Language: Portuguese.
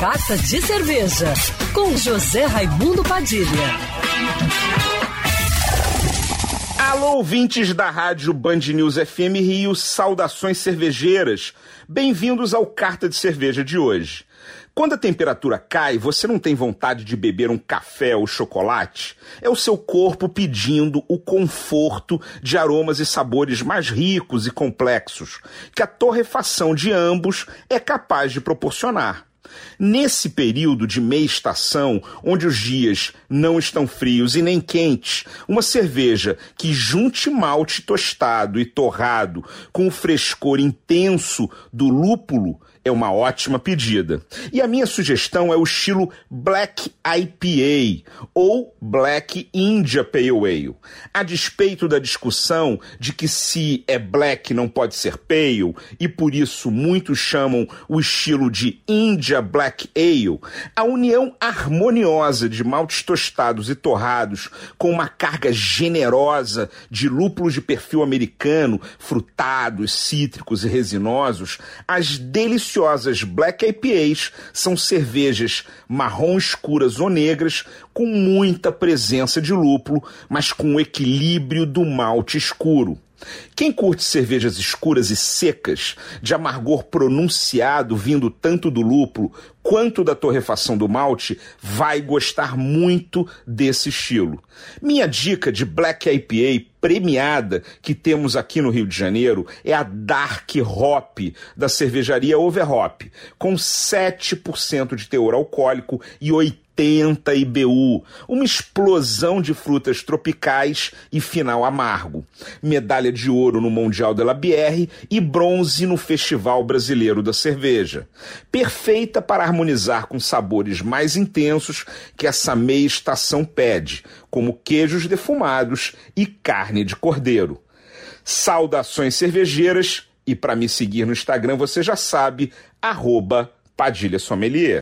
Carta de Cerveja, com José Raimundo Padilha. Alô, ouvintes da rádio Band News FM Rio, saudações cervejeiras. Bem-vindos ao Carta de Cerveja de hoje. Quando a temperatura cai, você não tem vontade de beber um café ou chocolate? É o seu corpo pedindo o conforto de aromas e sabores mais ricos e complexos, que a torrefação de ambos é capaz de proporcionar. Nesse período de meia estação, onde os dias não estão frios e nem quentes, uma cerveja que junte malte tostado e torrado com o frescor intenso do lúpulo é uma ótima pedida. E a minha sugestão é o estilo Black IPA ou Black India Pale Ale. A despeito da discussão de que se é black não pode ser pale e por isso muitos chamam o estilo de India Black Ale, a união harmoniosa de maltes tostados e torrados com uma carga generosa de lúpulos de perfil americano, frutados, cítricos e resinosos, as deliciosas deliciosas Black IPAs são cervejas marrom escuras ou negras com muita presença de lúpulo, mas com o equilíbrio do malte escuro. Quem curte cervejas escuras e secas, de amargor pronunciado vindo tanto do lúpulo quanto da torrefação do malte, vai gostar muito desse estilo. Minha dica de Black IPA premiada que temos aqui no Rio de Janeiro é a Dark Hop da cervejaria Overhop, com 7% de teor alcoólico e 80 80 IBU, uma explosão de frutas tropicais e final amargo. Medalha de ouro no Mundial de la Bière e bronze no Festival Brasileiro da Cerveja. Perfeita para harmonizar com sabores mais intensos que essa meia estação pede, como queijos defumados e carne de cordeiro. Saudações cervejeiras e para me seguir no Instagram você já sabe, arroba Padilha Sommelier.